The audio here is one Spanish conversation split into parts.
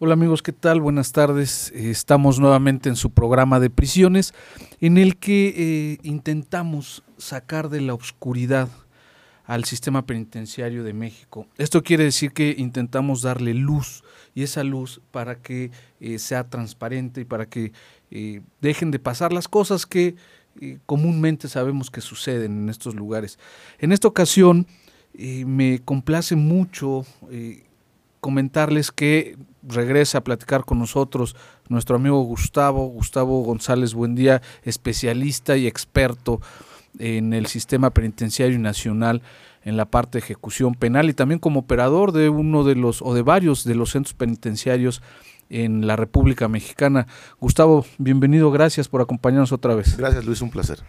Hola amigos, ¿qué tal? Buenas tardes. Eh, estamos nuevamente en su programa de prisiones en el que eh, intentamos sacar de la oscuridad al sistema penitenciario de México. Esto quiere decir que intentamos darle luz y esa luz para que eh, sea transparente y para que dejen de pasar las cosas que comúnmente sabemos que suceden en estos lugares. En esta ocasión me complace mucho comentarles que regresa a platicar con nosotros nuestro amigo Gustavo, Gustavo González Buendía, especialista y experto en el sistema penitenciario nacional en la parte de ejecución penal y también como operador de uno de los o de varios de los centros penitenciarios en la República Mexicana. Gustavo, bienvenido, gracias por acompañarnos otra vez. Gracias Luis, un placer.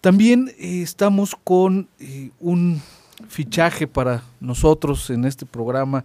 También eh, estamos con eh, un fichaje para nosotros en este programa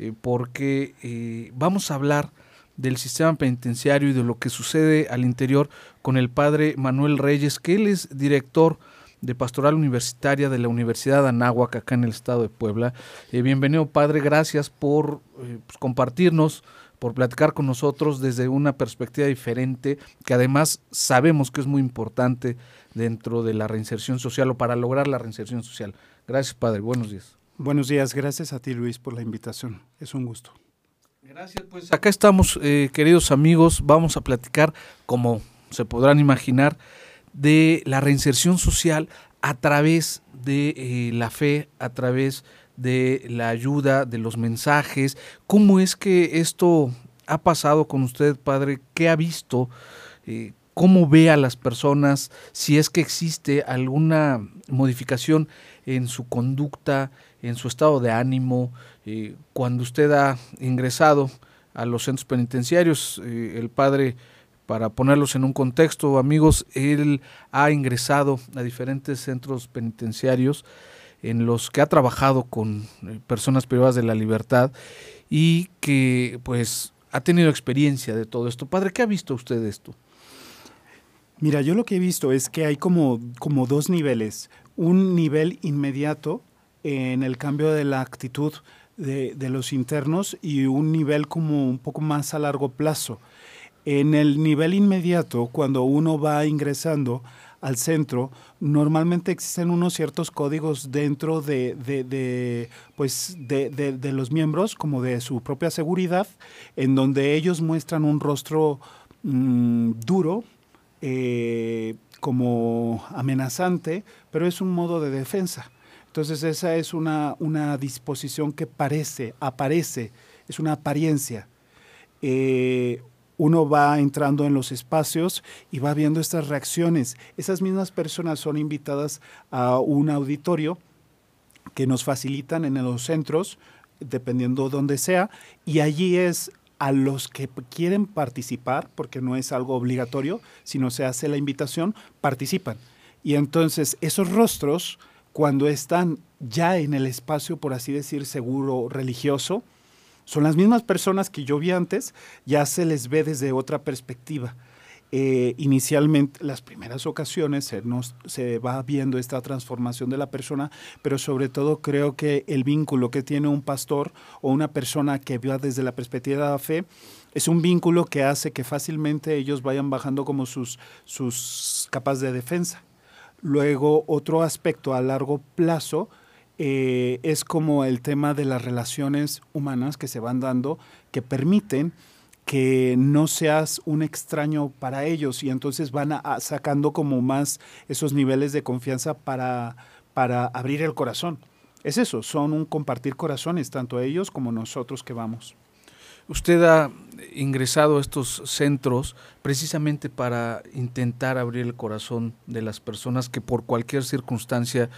eh, porque eh, vamos a hablar del sistema penitenciario y de lo que sucede al interior con el padre Manuel Reyes, que él es director de Pastoral Universitaria de la Universidad de Anáhuac, acá en el estado de Puebla. Eh, bienvenido, padre, gracias por pues, compartirnos, por platicar con nosotros desde una perspectiva diferente, que además sabemos que es muy importante dentro de la reinserción social o para lograr la reinserción social. Gracias, padre. Buenos días. Buenos días, gracias a ti Luis por la invitación, es un gusto. Gracias, pues acá estamos, eh, queridos amigos, vamos a platicar, como se podrán imaginar, de la reinserción social a través de eh, la fe, a través de la ayuda, de los mensajes. ¿Cómo es que esto ha pasado con usted, padre? ¿Qué ha visto? Eh, ¿Cómo ve a las personas? Si es que existe alguna modificación en su conducta, en su estado de ánimo, eh, cuando usted ha ingresado a los centros penitenciarios, eh, el padre, para ponerlos en un contexto, amigos, él ha ingresado a diferentes centros penitenciarios en los que ha trabajado con eh, personas privadas de la libertad y que pues ha tenido experiencia de todo esto. Padre, ¿qué ha visto usted de esto? Mira, yo lo que he visto es que hay como, como dos niveles. Un nivel inmediato en el cambio de la actitud de, los internos y un nivel como un poco más a largo plazo. En el nivel inmediato, cuando uno va ingresando al centro, normalmente existen unos ciertos códigos dentro de, de, pues de, los miembros, como de su propia seguridad, en donde ellos muestran un rostro mm, duro, eh, como amenazante, pero es un modo de defensa. Entonces esa es una, una disposición que parece, aparece, es una apariencia. Eh, uno va entrando en los espacios y va viendo estas reacciones. Esas mismas personas son invitadas a un auditorio que nos facilitan en los centros, dependiendo dónde sea, y allí es a los que quieren participar, porque no es algo obligatorio, sino se hace la invitación, participan. Y entonces esos rostros cuando están ya en el espacio, por así decir, seguro religioso, son las mismas personas que yo vi antes, ya se les ve desde otra perspectiva. Eh, inicialmente, las primeras ocasiones se, se va viendo esta transformación de la persona, pero sobre todo creo que el vínculo que tiene un pastor o una persona que va desde la perspectiva de la fe es un vínculo que hace que fácilmente ellos vayan bajando como sus, sus capas de defensa. Luego, otro aspecto a largo plazo eh, es como el tema de las relaciones humanas que se van dando, que permiten que no seas un extraño para ellos y entonces van a, sacando como más esos niveles de confianza para, para abrir el corazón. Es eso, son un compartir corazones, tanto ellos como nosotros que vamos. Usted ha ingresado a estos centros precisamente para intentar abrir el corazón de las personas que por cualquier circunstancia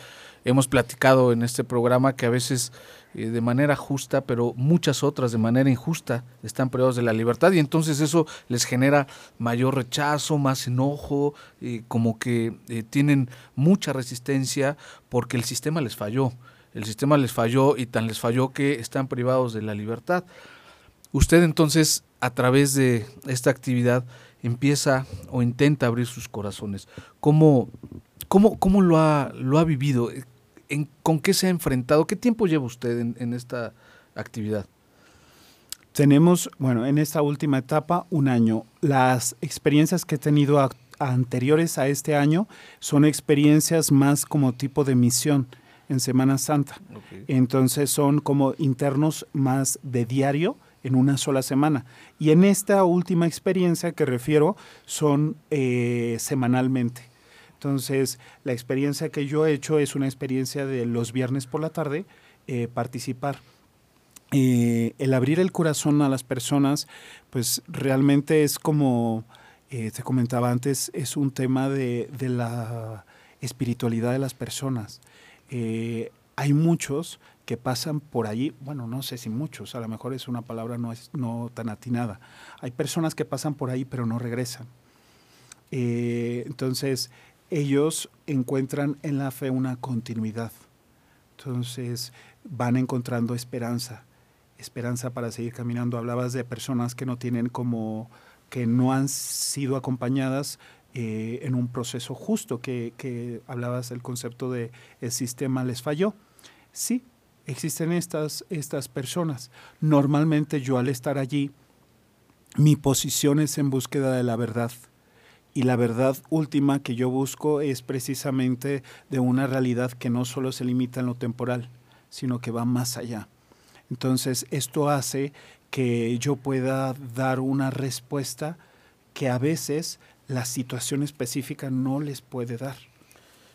hemos platicado en este programa que a veces eh, de manera justa, pero muchas otras de manera injusta están privados de la libertad y entonces eso les genera mayor rechazo, más enojo, eh, como que eh, tienen mucha resistencia porque el sistema les falló. El sistema les falló y tan les falló que están privados de la libertad. Usted entonces, a través de esta actividad, empieza o intenta abrir sus corazones. ¿Cómo, cómo, cómo lo, ha, lo ha vivido? ¿Con qué se ha enfrentado? ¿Qué tiempo lleva usted en, esta actividad? Tenemos, bueno, en esta última etapa, un año. Las experiencias que he tenido anteriores a este año son experiencias más como tipo de misión en Semana Santa. Entonces son como internos más de diario en una sola semana. Y en esta última experiencia que refiero son eh, semanalmente. Entonces, la experiencia que yo he hecho es una experiencia de los viernes por la tarde eh, participar. Eh, el abrir el corazón a las personas, pues realmente es como, te comentaba antes, es un tema de, de la espiritualidad de las personas. hay muchos que pasan por allí, bueno, no sé si muchos, a lo mejor es una palabra no, es, no tan atinada. Hay personas que pasan por ahí pero no regresan. entonces, ellos encuentran en la fe una continuidad. Entonces van encontrando esperanza, esperanza para seguir caminando. Hablabas de personas que no tienen como, que no han sido acompañadas eh, en un proceso justo, que, hablabas del concepto de el sistema les falló. Sí, existen estas, estas personas. Normalmente yo al estar allí, mi posición es en búsqueda de la verdad y la verdad última que yo busco es precisamente de una realidad que no solo se limita en lo temporal, sino que va más allá. Entonces, esto hace que yo pueda dar una respuesta que a veces la situación específica no les puede dar.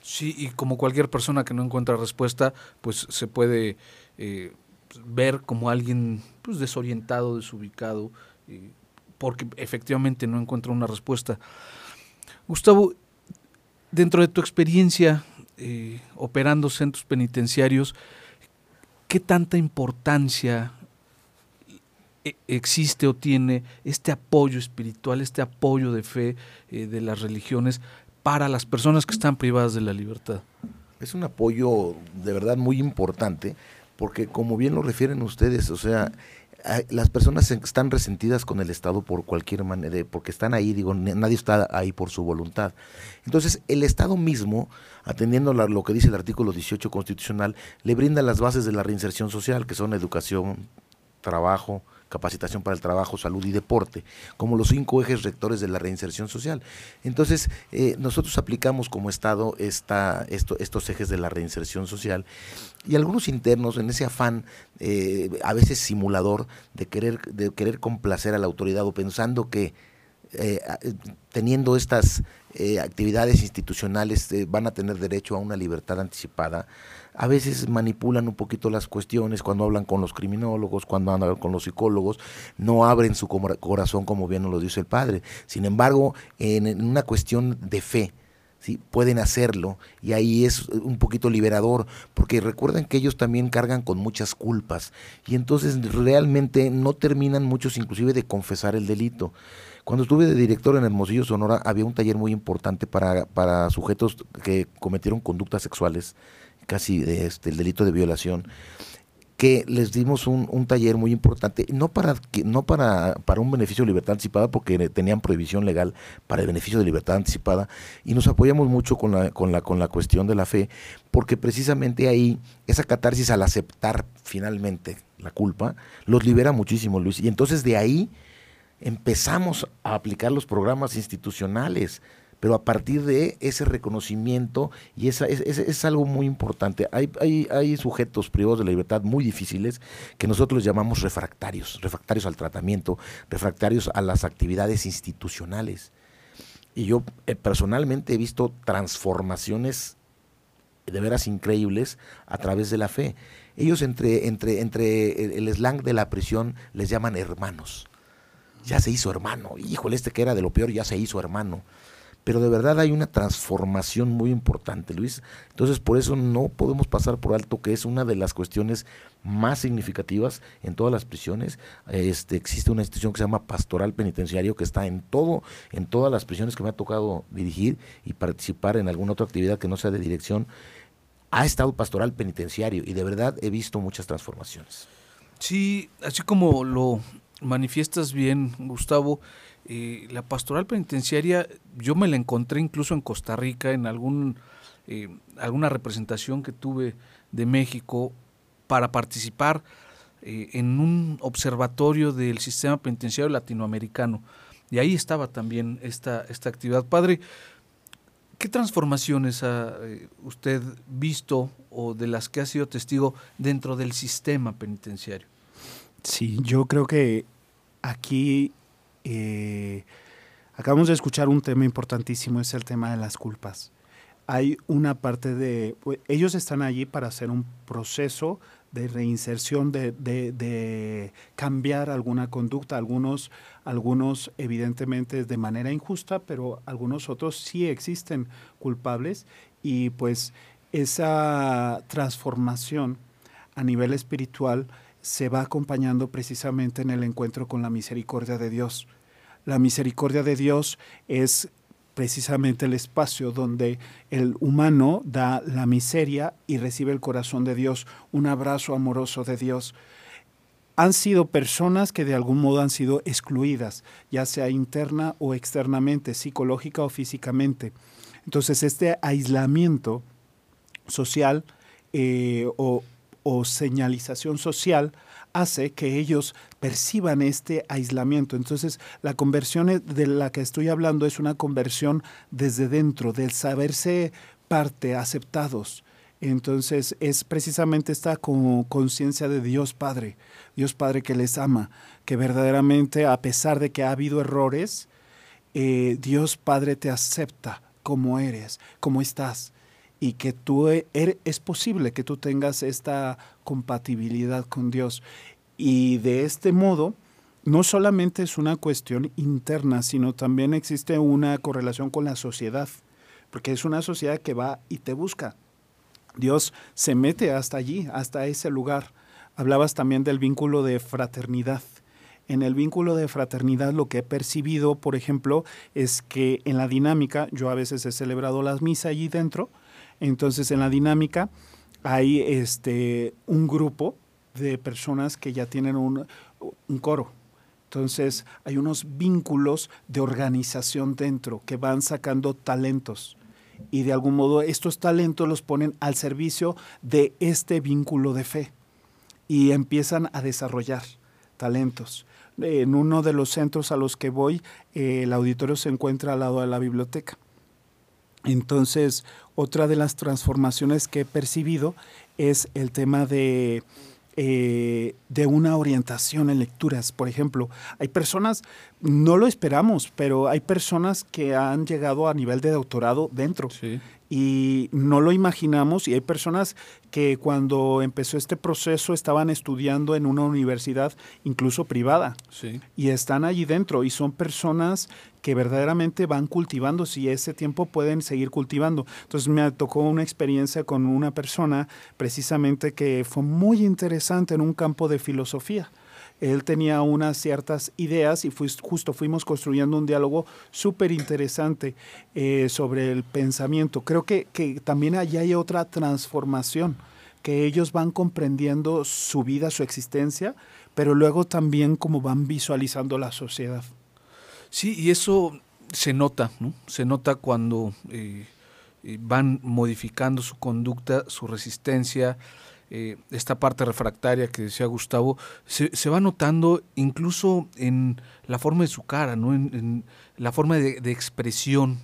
Sí, y como cualquier persona que no encuentra respuesta, pues se puede eh, ver como alguien pues, desorientado, desubicado, porque efectivamente no encuentra una respuesta. Gustavo, dentro de tu experiencia eh, operando centros penitenciarios, ¿qué tanta importancia e, existe o tiene este apoyo espiritual, este apoyo de fe eh, de las religiones para las personas que están privadas de la libertad? Es un apoyo de verdad muy importante, porque como bien lo refieren ustedes, o sea, las personas están resentidas con el Estado por cualquier manera, porque están ahí, digo, nadie está ahí por su voluntad. Entonces, el Estado mismo, atendiendo lo que dice el artículo 18 constitucional, le brinda las bases de la reinserción social, que son educación, trabajo, capacitación para el trabajo, salud y deporte, como los cinco ejes rectores de la reinserción social. Entonces, eh, nosotros aplicamos como Estado esta, esto, estos ejes de la reinserción social y algunos internos en ese afán, eh, a veces simulador, de querer, de querer complacer a la autoridad o pensando que eh, teniendo estas actividades institucionales van a tener derecho a una libertad anticipada, a veces manipulan un poquito las cuestiones cuando hablan con los criminólogos, cuando hablan con los psicólogos, no abren su corazón como bien nos lo dice el padre. Sin embargo, en, una cuestión de fe, ¿sí? pueden hacerlo y ahí es un poquito liberador, porque recuerden que ellos también cargan con muchas culpas y entonces realmente no terminan muchos inclusive de confesar el delito. Cuando estuve de director en Hermosillo, Sonora, había un taller muy importante para, para sujetos que cometieron conductas sexuales casi este, el delito de violación, que les dimos un, taller muy importante, no para no para, para un beneficio de libertad anticipada, porque tenían prohibición legal para el beneficio de libertad anticipada, y nos apoyamos mucho con la, con la, con la cuestión de la fe, porque precisamente ahí esa catarsis al aceptar finalmente la culpa, los libera muchísimo, Luis. Y entonces de ahí empezamos a aplicar los programas institucionales pero a partir de ese reconocimiento, y esa, es, algo muy importante, hay, hay, hay, sujetos privados de la libertad muy difíciles que nosotros llamamos refractarios, refractarios al tratamiento, refractarios a las actividades institucionales. Y yo eh, personalmente he visto transformaciones de veras increíbles a través de la fe. Ellos entre, entre, entre el slang de la prisión les llaman hermanos. Ya se hizo hermano. Híjole, este que era de lo peor ya se hizo hermano pero de verdad hay una transformación muy importante, Luis. Entonces, por eso no podemos pasar por alto que es una de las cuestiones más significativas en todas las prisiones. Este, existe una institución que se llama Pastoral Penitenciario que está en todo, en todas las prisiones que me ha tocado dirigir y participar en alguna otra actividad que no sea de dirección. Ha estado Pastoral Penitenciario y de verdad he visto muchas transformaciones. Sí, así como lo manifiestas bien, Gustavo, eh, la pastoral penitenciaria, yo me la encontré incluso en Costa Rica, en algún, eh, alguna representación que tuve de México para participar eh, en un observatorio del sistema penitenciario latinoamericano. Y ahí estaba también esta, esta actividad. Padre, ¿qué transformaciones ha usted visto o de las que ha sido testigo dentro del sistema penitenciario? Sí, yo creo que aquí eh, acabamos de escuchar un tema importantísimo, es el tema de las culpas. Hay una parte de, pues, ellos están allí para hacer un proceso de reinserción, de, cambiar alguna conducta, algunos, algunos evidentemente de manera injusta, pero algunos otros sí existen culpables y pues esa transformación a nivel espiritual se va acompañando precisamente en el encuentro con la misericordia de Dios. La misericordia de Dios es precisamente el espacio donde el humano da la miseria y recibe el corazón de Dios, un abrazo amoroso de Dios. Han sido personas que de algún modo han sido excluidas, ya sea interna o externamente, psicológica o físicamente. Entonces este aislamiento social eh, o, o señalización social hace que ellos perciban este aislamiento. Entonces, la conversión de la que estoy hablando es una conversión desde dentro, del saberse parte, aceptados. Entonces, es precisamente esta conciencia de Dios Padre, Dios Padre que les ama, que verdaderamente, a pesar de que ha habido errores, eh, Dios Padre te acepta como eres, como estás y que tú e, er, es posible que tú tengas esta compatibilidad con Dios. Y de este modo, no solamente es una cuestión interna, sino también existe una correlación con la sociedad, porque es una sociedad que va y te busca. Dios se mete hasta allí, hasta ese lugar. Hablabas también del vínculo de fraternidad. En el vínculo de fraternidad lo que he percibido, por ejemplo, es que en la dinámica, yo a veces he celebrado las misas allí dentro, entonces, en la dinámica hay este, un grupo de personas que ya tienen un, coro. Entonces, hay unos vínculos de organización dentro que van sacando talentos. Y de algún modo estos talentos los ponen al servicio de este vínculo de fe. Y empiezan a desarrollar talentos. En uno de los centros a los que voy, el auditorio se encuentra al lado de la biblioteca. Entonces, otra de las transformaciones que he percibido es el tema de, eh, de una orientación en lecturas. Por ejemplo, hay personas, no lo esperamos, pero hay personas que han llegado a nivel de doctorado dentro. Y no lo imaginamos y hay personas que cuando empezó este proceso estaban estudiando en una universidad incluso privada y están allí dentro y son personas que verdaderamente van cultivando, si ese tiempo pueden seguir cultivando. Entonces me tocó una experiencia con una persona precisamente que fue muy interesante en un campo de filosofía él tenía unas ciertas ideas y justo fuimos construyendo un diálogo súper interesante eh, sobre el pensamiento. Creo que, que también allí hay otra transformación, que ellos van comprendiendo su vida, su existencia, pero luego también como van visualizando la sociedad. Sí, y eso se nota, ¿no? Se nota cuando eh, eh, van modificando su conducta, su resistencia, eh, esta parte refractaria que decía Gustavo, se, va notando incluso en la forma de su cara, ¿no? en, la forma de, expresión.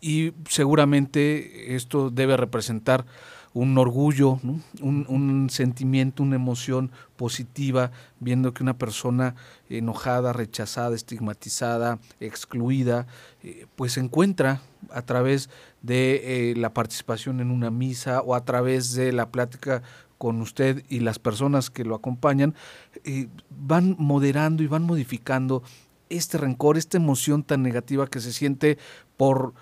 Y seguramente esto debe representar un orgullo, un, sentimiento, una emoción positiva, viendo que una persona enojada, rechazada, estigmatizada, excluida, eh, pues se encuentra a través de eh, la participación en una misa o a través de la plática con usted y las personas que lo acompañan, eh, van moderando y van modificando este rencor, esta emoción tan negativa que se siente por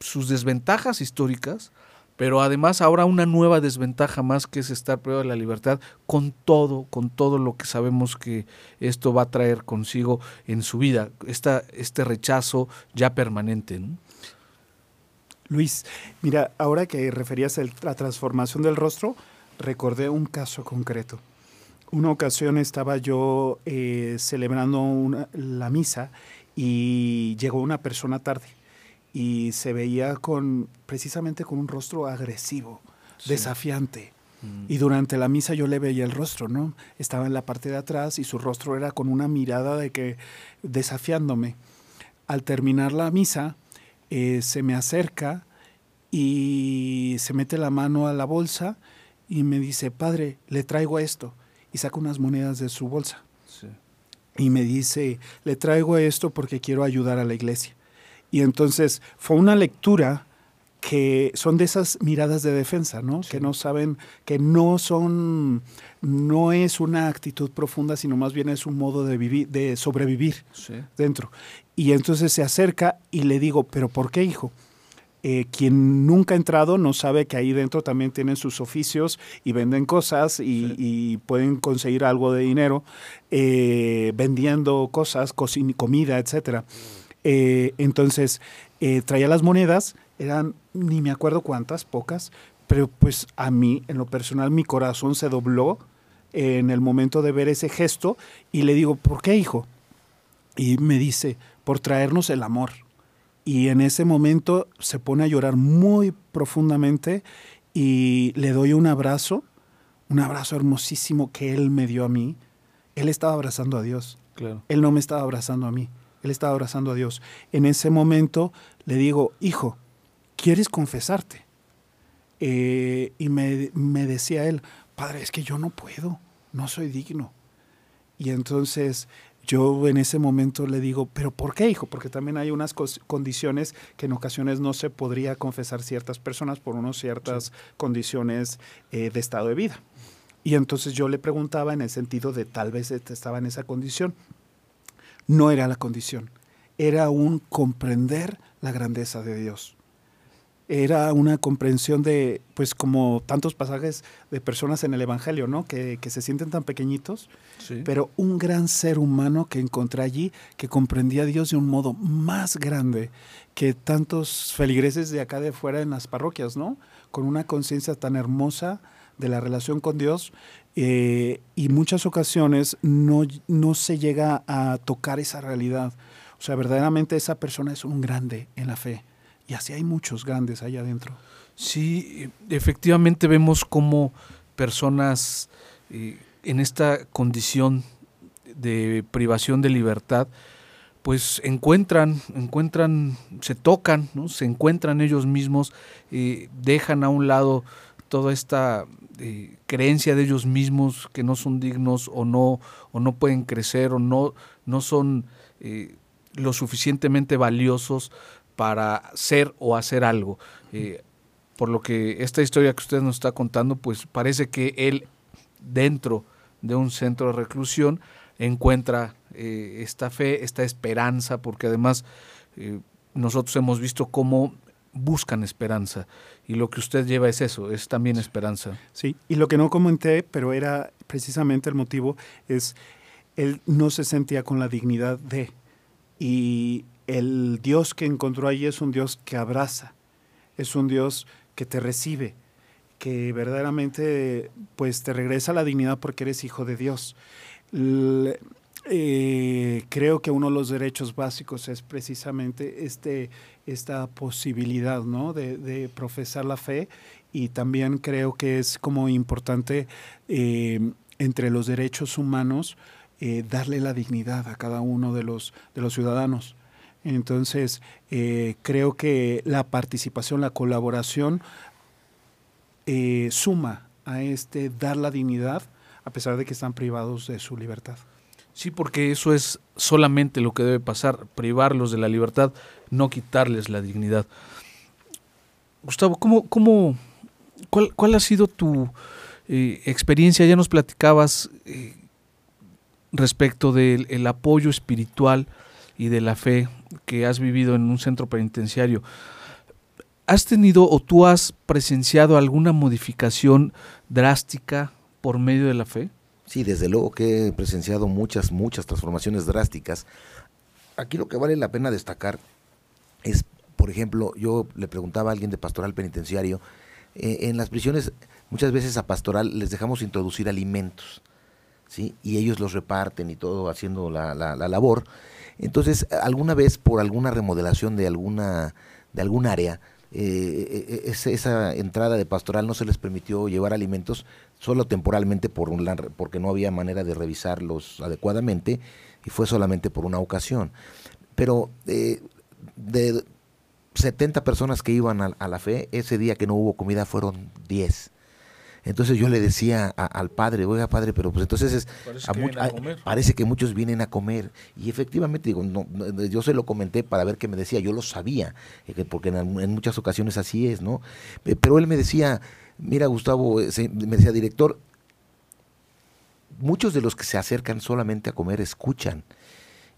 sus desventajas históricas, pero además ahora una nueva desventaja más que es estar privado de la libertad con todo, con todo lo que sabemos que esto va a traer consigo en su vida, esta, este rechazo ya permanente. Luis, mira, ahora que referías a la transformación del rostro, recordé un caso concreto. Una ocasión estaba yo eh, celebrando la misa y llegó una persona tarde y se veía con precisamente con un rostro agresivo, desafiante. Mm. Y durante la misa yo le veía el rostro, ¿no? Estaba en la parte de atrás y su rostro era con una mirada de que desafiándome. Al terminar la misa, eh, se me acerca y se mete la mano a la bolsa y me dice, padre, le traigo esto. Y saca unas monedas de su bolsa. Y me dice, le traigo esto porque quiero ayudar a la iglesia. Y entonces fue una lectura que son de esas miradas de defensa, ¿no? Que no saben, que no son, no es una actitud profunda, sino más bien es un modo de vivir, de sobrevivir dentro. Y entonces se acerca y le digo, ¿pero por qué, hijo? Eh, quien nunca ha entrado no sabe que ahí dentro también tienen sus oficios y venden cosas y, pueden conseguir algo de dinero eh, vendiendo cosas, comida, etcétera. Eh, entonces, eh, traía las monedas, eran ni me acuerdo cuántas, pocas, pero pues a mí, en lo personal, mi corazón se dobló en el momento de ver ese gesto y le digo, ¿por qué, hijo? Y me dice, por traernos el amor. Y en ese momento se pone a llorar muy profundamente y le doy un abrazo, un abrazo hermosísimo que él me dio a mí. Él estaba abrazando a Dios. Claro. Él no me estaba abrazando a mí. Él estaba abrazando a Dios. En ese momento le digo, hijo, ¿quieres confesarte? Eh, y me, me decía él, padre, es que yo no puedo, no soy digno. Y entonces yo en ese momento le digo, pero ¿por qué, hijo? Porque también hay unas condiciones que en ocasiones no se podría confesar ciertas personas por unas ciertas condiciones eh, de estado de vida. Y entonces yo le preguntaba en el sentido de tal vez estaba en esa condición no era la condición, era un comprender la grandeza de Dios. Era una comprensión de, pues como tantos pasajes de personas en el Evangelio, ¿no? Que, se sienten tan pequeñitos, pero un gran ser humano que encontré allí, que comprendía a Dios de un modo más grande que tantos feligreses de acá de fuera en las parroquias, ¿no? Con una conciencia tan hermosa de la relación con Dios eh, y muchas ocasiones no, no se llega a tocar esa realidad. O sea, verdaderamente esa persona es un grande en la fe. Y así hay muchos grandes allá adentro. Sí, efectivamente vemos como personas eh, en esta condición de privación de libertad, pues encuentran, encuentran, se tocan, ¿no? se encuentran ellos mismos, eh, dejan a un lado toda esta eh, creencia de ellos mismos que no son dignos o no, o no pueden crecer o no, no son eh, lo suficientemente valiosos para ser o hacer algo. Eh, por lo que esta historia que usted nos está contando, pues parece que él dentro de un centro de reclusión encuentra esta fe, esta esperanza, porque además nosotros hemos visto cómo buscan esperanza. Y lo que usted lleva es eso, es también esperanza. Sí, y lo que no comenté, pero era precisamente el motivo, es él no se sentía con la dignidad de. Y el Dios que encontró allí es un Dios que abraza, es un Dios que te recibe, que verdaderamente pues te regresa la dignidad porque eres hijo de Dios. Eh, creo que uno de los derechos básicos es precisamente este, esta posibilidad ¿no? de, profesar la fe y también creo que es como importante eh, entre los derechos humanos eh, darle la dignidad a cada uno de los, de los ciudadanos. Entonces, creo que la participación, la colaboración suma a este dar la dignidad a pesar de que están privados de su libertad. Sí, porque eso es solamente lo que debe pasar, privarlos de la libertad, no quitarles la dignidad. Gustavo, ¿cómo, cómo, cuál, cuál ha sido tu eh, experiencia? Ya nos platicabas eh, respecto del apoyo espiritual y de la fe que has vivido en un centro penitenciario, ¿has tenido o tú has presenciado alguna modificación drástica por medio de la fe? Sí, desde luego que he presenciado muchas, muchas transformaciones drásticas. Aquí lo que vale la pena destacar es, por ejemplo, yo le preguntaba a alguien de pastoral penitenciario, eh, en las prisiones muchas veces a pastoral les dejamos introducir alimentos, ¿sí? Y ellos los reparten y todo haciendo la, la, la labor. Entonces, alguna vez por alguna remodelación de alguna, de algún área, eh, eh esa entrada de pastoral no se les permitió llevar alimentos solo temporalmente por un, porque no había manera de revisarlos adecuadamente y fue solamente por una ocasión. Pero eh, de 70 personas que iban a, la fe, ese día que no hubo comida fueron 10. Entonces yo le decía al padre, oiga padre, pero pues entonces es, parece, que muchos vienen a comer. Y efectivamente, digo, no, yo se lo comenté para ver qué me decía, yo lo sabía, eh, porque en, muchas ocasiones así es, ¿no? Pero él me decía, mira Gustavo, eh, me decía, director, muchos de los que se acercan solamente a comer escuchan.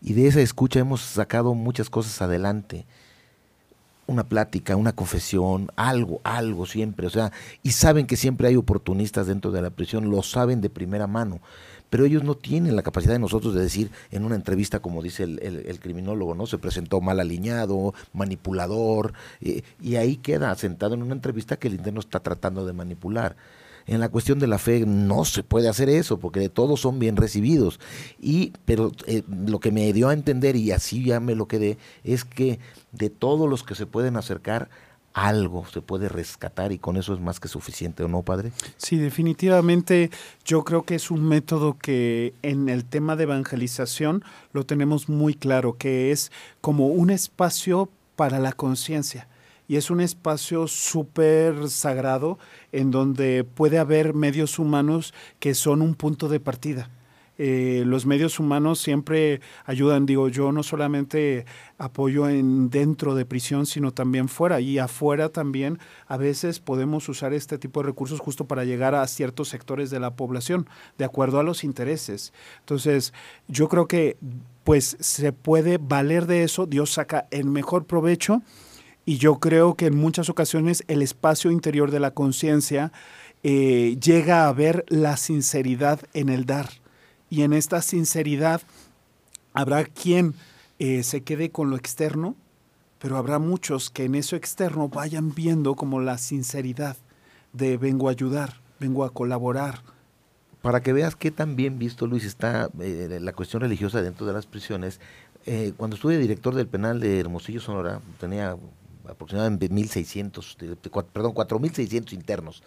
Y de esa escucha hemos sacado muchas cosas adelante una plática, una confesión, algo, algo siempre, o sea, y saben que siempre hay oportunistas dentro de la prisión, lo saben de primera mano, pero ellos no tienen la capacidad de nosotros de decir en una entrevista, como dice el, criminólogo, ¿no? Se presentó mal alineado, manipulador, y ahí queda sentado en una entrevista que el interno está tratando de manipular. En la cuestión de la fe no se puede hacer eso, porque todos son bien recibidos. Y, pero eh, lo que me dio a entender, y así ya me lo quedé, es que de todos los que se pueden acercar, algo se puede rescatar y con eso es más que suficiente, ¿o no, padre? Sí, definitivamente yo creo que es un método que en el tema de evangelización lo tenemos muy claro, que es como un espacio para la conciencia y es un espacio súper sagrado en donde puede haber medios humanos que son un punto de partida. Eh, los medios humanos siempre ayudan, digo, yo no solamente apoyo en dentro de prisión, sino también fuera. Y afuera también a veces podemos usar este tipo de recursos justo para llegar a ciertos sectores de la población, de acuerdo a los intereses. Entonces, yo creo que pues se puede valer de eso, Dios saca el mejor provecho y yo creo que en muchas ocasiones el espacio interior de la conciencia eh, llega a ver la sinceridad en el dar. Y en esta sinceridad habrá quien eh, se quede con lo externo, pero habrá muchos que en eso externo vayan viendo como la sinceridad de vengo a ayudar, vengo a colaborar. Para que veas qué tan bien visto, Luis, está eh, la cuestión religiosa dentro de las prisiones. cuando estuve director del penal de Hermosillo, Sonora, tenía aproximadamente 1.600, perdón, 4.600 internos.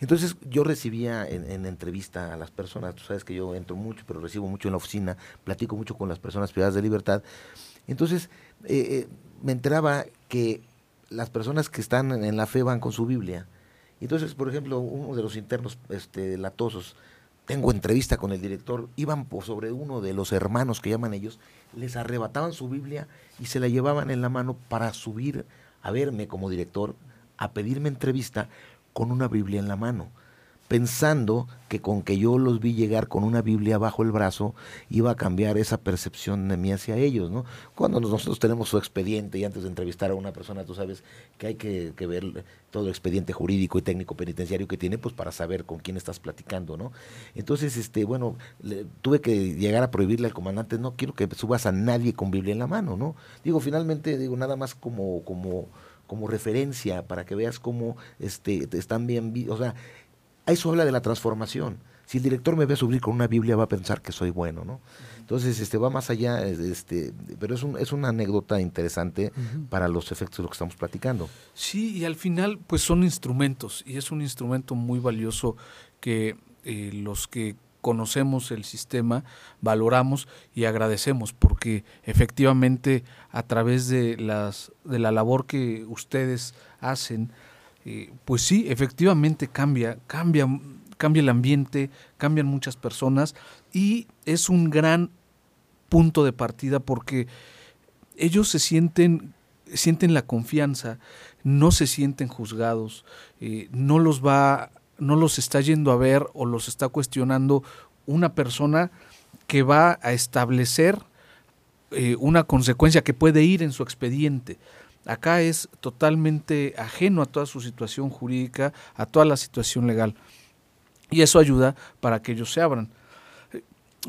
Entonces yo recibía en, entrevista a las personas, tú sabes que yo entro mucho, pero recibo mucho en la oficina, platico mucho con las personas privadas de libertad. Entonces eh, eh, me enteraba que las personas que están en la fe van con su Biblia. Entonces, por ejemplo, uno de los internos este, latosos, tengo entrevista con el director, iban por sobre uno de los hermanos que llaman ellos, les arrebataban su Biblia y se la llevaban en la mano para subir a verme como director, a pedirme entrevista con una Biblia en la mano, pensando que con que yo los vi llegar con una Biblia bajo el brazo iba a cambiar esa percepción de mí hacia ellos, ¿no? Cuando nosotros tenemos su expediente y antes de entrevistar a una persona, tú sabes que hay que, ver todo el expediente jurídico y técnico penitenciario que tiene, pues para saber con quién estás platicando, ¿no? Entonces, este, bueno, tuve que llegar a prohibirle al comandante, no quiero que subas a nadie con Biblia en la mano, ¿no? Digo, finalmente, digo, nada más como, como, como referencia para que veas cómo este, están bien, o sea, eso habla de la transformación. Si el director me ve subir con una Biblia va a pensar que soy bueno, ¿no? Entonces, este va más allá, este, pero es, un, es una anécdota interesante para los efectos de lo que estamos platicando. Sí, y al final, pues son instrumentos, y es un instrumento muy valioso que eh, los que conocemos el sistema, valoramos y agradecemos, porque efectivamente a través de, las, de la labor que ustedes hacen, eh, pues sí, efectivamente cambia, cambia, cambia el ambiente, cambian muchas personas y es un gran punto de partida porque ellos se sienten, sienten la confianza, no se sienten juzgados, eh, no los va, no los está yendo a ver o los está cuestionando una persona que va a establecer eh, una consecuencia que puede ir en su expediente. Acá es totalmente ajeno a toda su situación jurídica, a toda la situación legal. Y eso ayuda para que ellos se abran.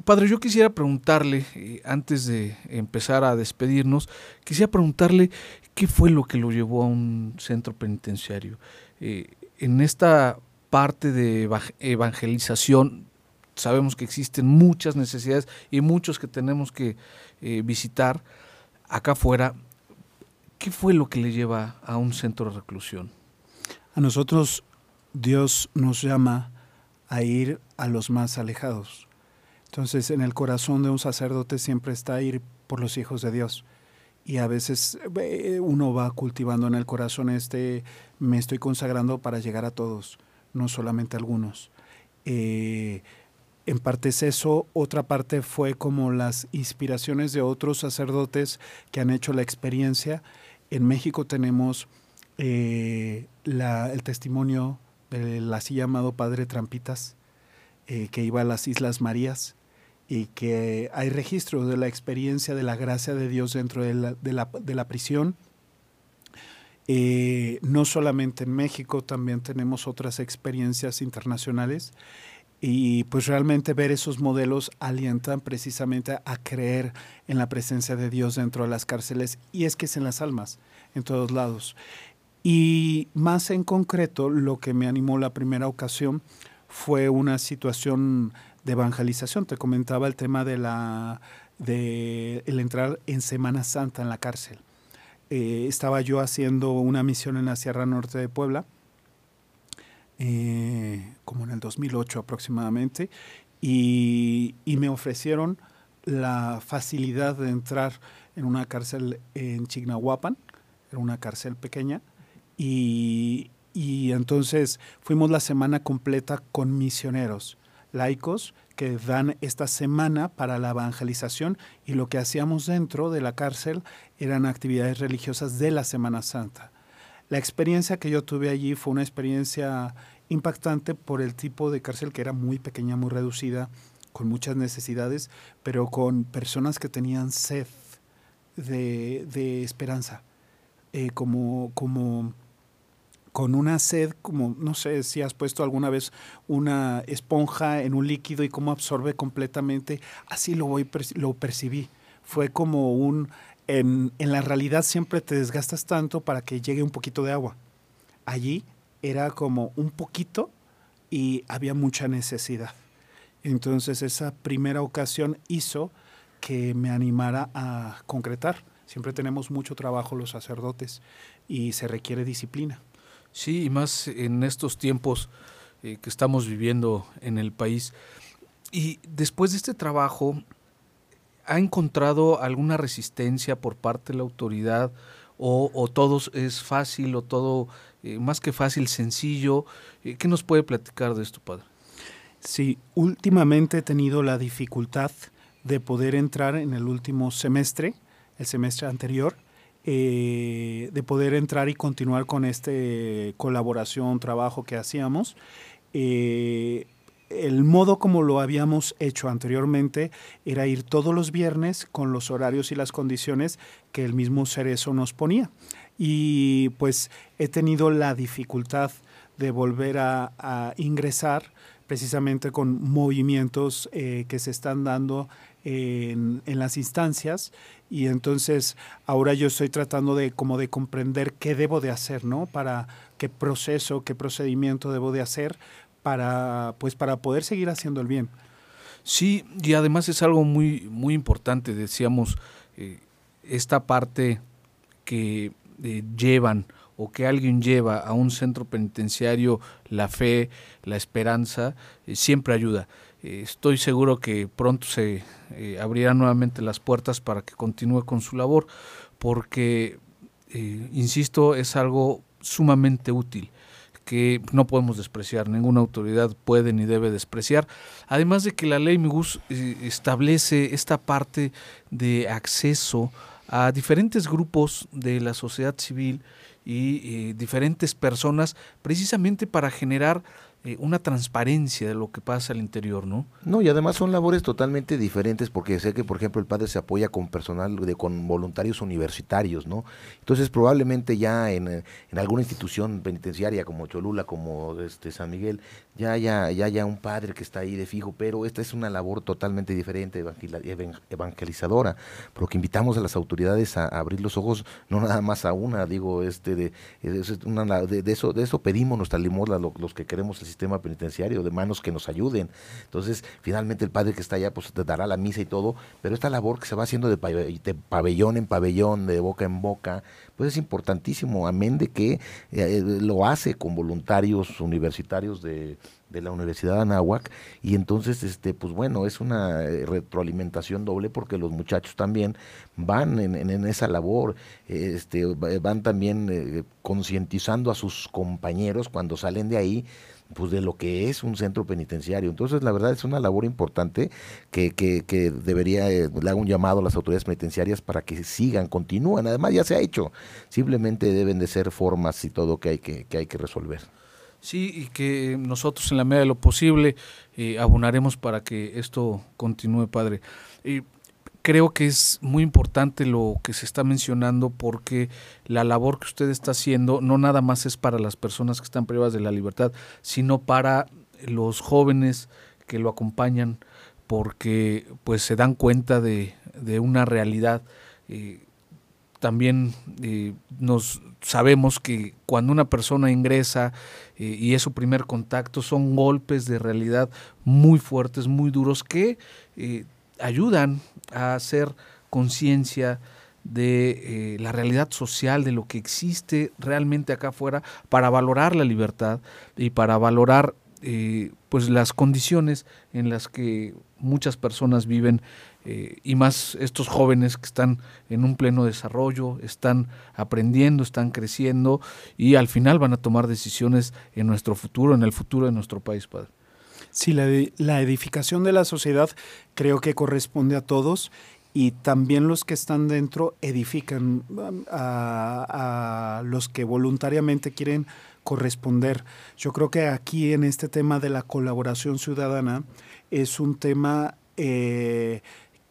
Padre, yo quisiera preguntarle, eh, antes de empezar a despedirnos, quisiera preguntarle qué fue lo que lo llevó a un centro penitenciario. Eh, en esta parte de evangelización, sabemos que existen muchas necesidades y muchos que tenemos que eh, visitar acá afuera. ¿Qué fue lo que le lleva a un centro de reclusión? A nosotros Dios nos llama a ir a los más alejados. Entonces, en el corazón de un sacerdote siempre está ir por los hijos de Dios. Y a veces eh, uno va cultivando en el corazón este, me estoy consagrando para llegar a todos, no solamente algunos. Eh, en parte es eso, otra parte fue como las inspiraciones de otros sacerdotes que han hecho la experiencia. En México tenemos eh, el testimonio del así llamado Padre Trampitas, que iba a las Islas Marías y que hay registro de la experiencia de la gracia de Dios dentro de la, de la, de la prisión. Eh, no solamente en México, también tenemos otras experiencias internacionales y pues realmente ver esos modelos alientan precisamente a creer en la presencia de Dios dentro de las cárceles y es que es en las almas, en todos lados. Y más en concreto, lo que me animó la primera ocasión fue una situación de evangelización. Te comentaba el tema de la de el entrar en Semana Santa en la cárcel. Eh, estaba yo haciendo una misión en la Sierra Norte de Puebla, eh, como en el 2008 aproximadamente, y, me ofrecieron la facilidad de entrar en una cárcel en Chignahuapan, era una cárcel pequeña, y entonces fuimos la semana completa con misioneros laicos que dan esta semana para la evangelización y lo que hacíamos dentro de la cárcel eran actividades religiosas de la Semana Santa. La experiencia que yo tuve allí fue una experiencia impactante por el tipo de cárcel que era muy pequeña, muy reducida, con muchas necesidades, pero con personas que tenían sed de, de esperanza, eh, como, como con una sed como, no sé si has puesto alguna vez una esponja en un líquido y cómo absorbe completamente, así lo, voy, lo percibí. Fue como un, en, en la realidad siempre te desgastas tanto para que llegue un poquito de agua. Allí era como un poquito y había mucha necesidad. Entonces esa primera ocasión hizo que me animara a concretar. Siempre tenemos mucho trabajo los sacerdotes y se requiere disciplina. Sí, y más en estos tiempos eh, que estamos viviendo en el país. Y después de este trabajo, ¿ha encontrado alguna resistencia por parte de la autoridad? ¿O, o todo es fácil o todo eh, más que fácil, sencillo? Eh, ¿Qué nos puede platicar de esto, padre? Sí, últimamente he tenido la dificultad de poder entrar en el último semestre, el semestre anterior, eh, de poder entrar y continuar con este colaboración, trabajo que hacíamos. Eh, el modo como lo habíamos hecho anteriormente era ir todos los viernes con los horarios y las condiciones que el mismo Cerezo nos ponía. Y pues he tenido la dificultad de volver a, ingresar precisamente con movimientos eh, que se están dando en, en, las instancias y entonces ahora yo estoy tratando de como de comprender qué debo de hacer, ¿no? Para qué proceso, qué procedimiento debo de hacer para pues para poder seguir haciendo el bien. Sí, y además es algo muy muy importante, decíamos eh, esta parte que eh, llevan o que alguien lleva a un centro penitenciario la fe, la esperanza, eh, siempre ayuda. Eh, estoy seguro que pronto se eh, abrirán nuevamente las puertas para que continúe con su labor, porque, eh, insisto, es algo sumamente útil que no podemos despreciar, ninguna autoridad puede ni debe despreciar. Además de que la ley MIGUS establece esta parte de acceso a diferentes grupos de la sociedad civil y diferentes personas precisamente para generar eh, una transparencia de lo que pasa al interior, ¿no? No, y además son labores totalmente diferentes porque sé que, por ejemplo, el padre se apoya con personal, de, con voluntarios universitarios, ¿no? Entonces, probablemente ya en, en alguna institución penitenciaria como Cholula, como este San Miguel, ya haya ya, ya un padre que está ahí de fijo, pero esta es una labor totalmente diferente, evangelizadora, porque invitamos a las autoridades a, abrir los ojos, no nada más a una, digo, este de, de, eso, de eso pedimos nuestra limosna, los que queremos el sistema penitenciario, de manos que nos ayuden. Entonces, finalmente el padre que está allá, pues te dará la misa y todo, pero esta labor que se va haciendo de, pabellón en pabellón, de boca en boca, pues es importantísimo, amén de que eh, lo hace con voluntarios universitarios de, la Universidad de Anáhuac y entonces este pues bueno es una eh, retroalimentación doble porque los muchachos también van en, esa labor este van también eh, concientizando a sus compañeros cuando salen de ahí pues de lo que es un centro penitenciario. Entonces, la verdad es una labor importante que, que, que debería, eh, le hago un llamado a las autoridades penitenciarias para que sigan, continúen. Además, ya se ha hecho. Simplemente deben de ser formas y todo que hay que, que hay que resolver. Sí, y que nosotros en la medida de lo posible eh, abonaremos para que esto continúe, padre. Y creo que es muy importante lo que se está mencionando porque la labor que usted está haciendo no nada más es para las personas que están privadas de la libertad, sino para los jóvenes que lo acompañan porque pues se dan cuenta de, una realidad. Eh, también eh, nos sabemos que cuando una persona ingresa eh, y es su primer contacto son golpes de realidad muy fuertes, muy duros que ayudan a hacer conciencia de eh, la realidad social, de lo que existe realmente acá afuera, para valorar la libertad y para valorar eh, pues las condiciones en las que muchas personas viven eh, y más estos jóvenes que están en un pleno desarrollo, están aprendiendo, están creciendo y al final van a tomar decisiones en nuestro futuro, en el futuro de nuestro país, padre. Sí, la, la edificación de la sociedad creo que corresponde a todos y también los que están dentro edifican um, a, los que voluntariamente quieren corresponder. Yo creo que aquí en este tema de la colaboración ciudadana es un tema eh,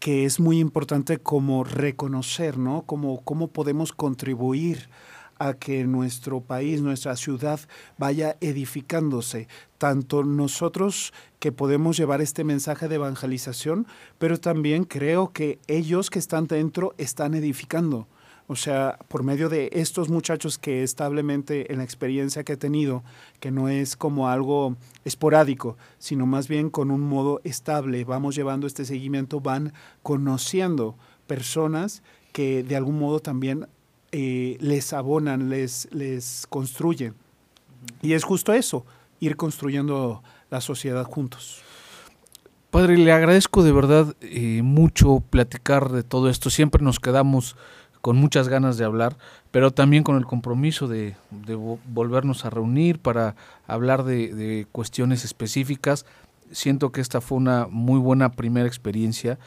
que es muy importante como reconocer, ¿no? Como cómo podemos contribuir a que nuestro país, nuestra ciudad vaya edificándose. Tanto nosotros que podemos llevar este mensaje de evangelización, pero también creo que ellos que están dentro están edificando. O sea, por medio de estos muchachos que establemente en la experiencia que he tenido, que no es como algo esporádico, sino más bien con un modo estable, vamos llevando este seguimiento, van conociendo personas que de algún modo también eh, les abonan, les, les construyen. Y es justo eso, ir construyendo la sociedad juntos. Padre, le agradezco de verdad eh, mucho platicar de todo esto. Siempre nos quedamos con muchas ganas de hablar, pero también con el compromiso de, volvernos a reunir para hablar de, cuestiones específicas. Siento que esta fue una muy buena primera experiencia.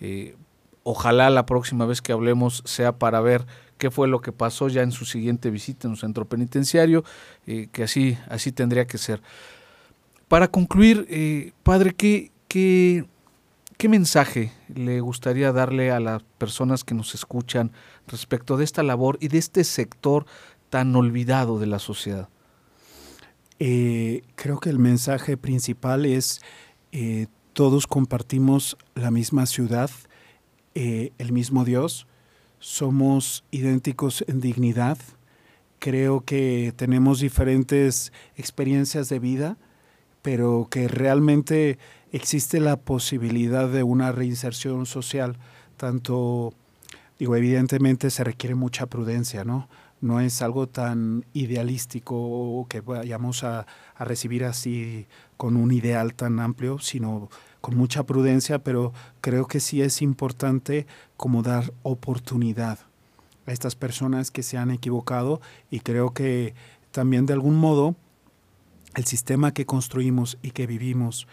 Eh, ojalá la próxima vez que hablemos sea para ver qué fue lo que pasó ya en su siguiente visita en un centro penitenciario, eh, que así, así tendría que ser. Para concluir, eh, padre, ¿qué, qué, qué mensaje le gustaría darle a las personas que nos escuchan respecto de esta labor y de este sector tan olvidado de la sociedad? Eh, creo que el mensaje principal es todos compartimos la misma ciudad, el mismo Dios, somos idénticos en dignidad. Creo que tenemos diferentes experiencias de vida, pero que realmente existe la posibilidad de una reinserción social. Tanto, digo, evidentemente se requiere mucha prudencia, ¿no? No es algo tan idealístico que vayamos a, a recibir así con un ideal tan amplio, sino con mucha prudencia, pero creo que sí es importante como dar oportunidad a estas personas que se han equivocado y creo que también de algún modo el sistema que construimos y que vivimos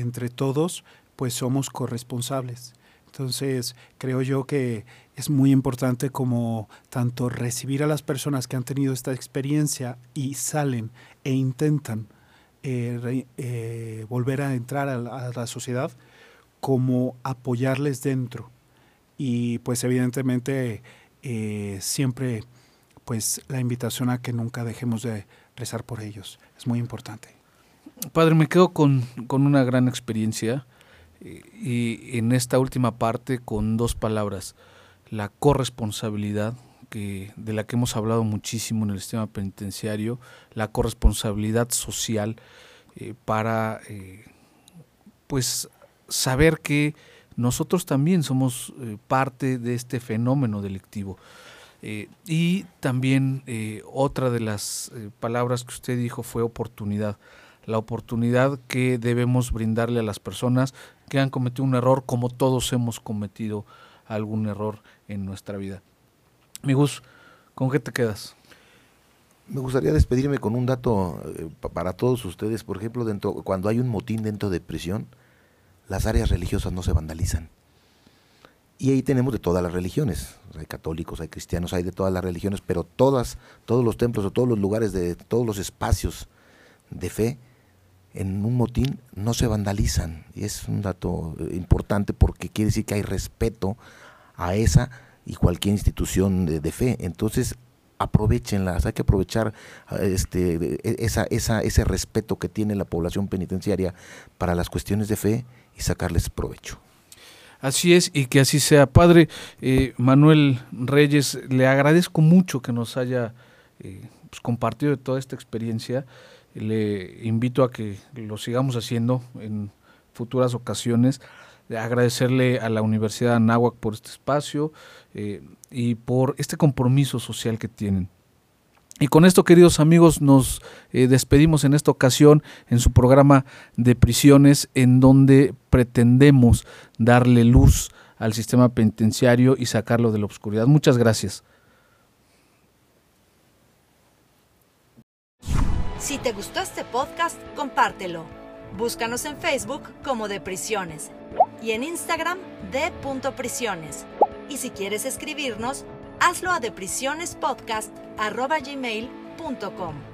entre todos, pues somos corresponsables. Entonces, creo yo que es muy importante como tanto recibir a las personas que han tenido esta experiencia y salen e intentan eh, eh, volver a entrar a la, sociedad como apoyarles dentro. Y pues evidentemente eh, siempre pues la invitación a que nunca dejemos de rezar por ellos. Es muy importante. Padre, me quedo con, con una gran experiencia y en esta última parte con dos palabras, la corresponsabilidad que, de la que hemos hablado muchísimo en el sistema penitenciario, la corresponsabilidad social eh, para eh, pues saber que nosotros también somos eh, parte de este fenómeno delictivo. y también otra de las palabras que usted dijo fue oportunidad. La oportunidad que debemos brindarle a las personas que han cometido un error, como todos hemos cometido algún error en nuestra vida. Migus, ¿con qué te quedas? Me gustaría despedirme con un dato eh, para todos ustedes. Por ejemplo, dentro, cuando hay un motín dentro de prisión, las áreas religiosas no se vandalizan. Y ahí tenemos de todas las religiones. Hay católicos, hay cristianos, hay de todas las religiones, pero todas, todos los templos o todos los lugares de todos los espacios de fe en un motín no se vandalizan. Y es un dato eh, importante porque quiere decir que hay respeto a esa y cualquier institución de, fe. Entonces, aprovechenlas, hay que aprovechar este, e, esa, esa, ese respeto que tiene la población penitenciaria para las cuestiones de fe y sacarles provecho. Así es, y que así sea. Padre eh, Manuel Reyes, le agradezco mucho que nos haya eh, pues, compartido toda esta experiencia. Le invito a que lo sigamos haciendo en futuras ocasiones agradecerle a la Universidad de Anáhuac por este espacio eh, y por este compromiso social que tienen. Y con esto, queridos amigos, nos eh, despedimos en esta ocasión en su programa de prisiones, en donde pretendemos darle luz al sistema penitenciario y sacarlo de la oscuridad. Muchas gracias. Si te gustó este podcast, compártelo. Búscanos en Facebook como de prisiones y en Instagram de. Y si quieres escribirnos, hazlo a deprisionespodcast.gmail.com.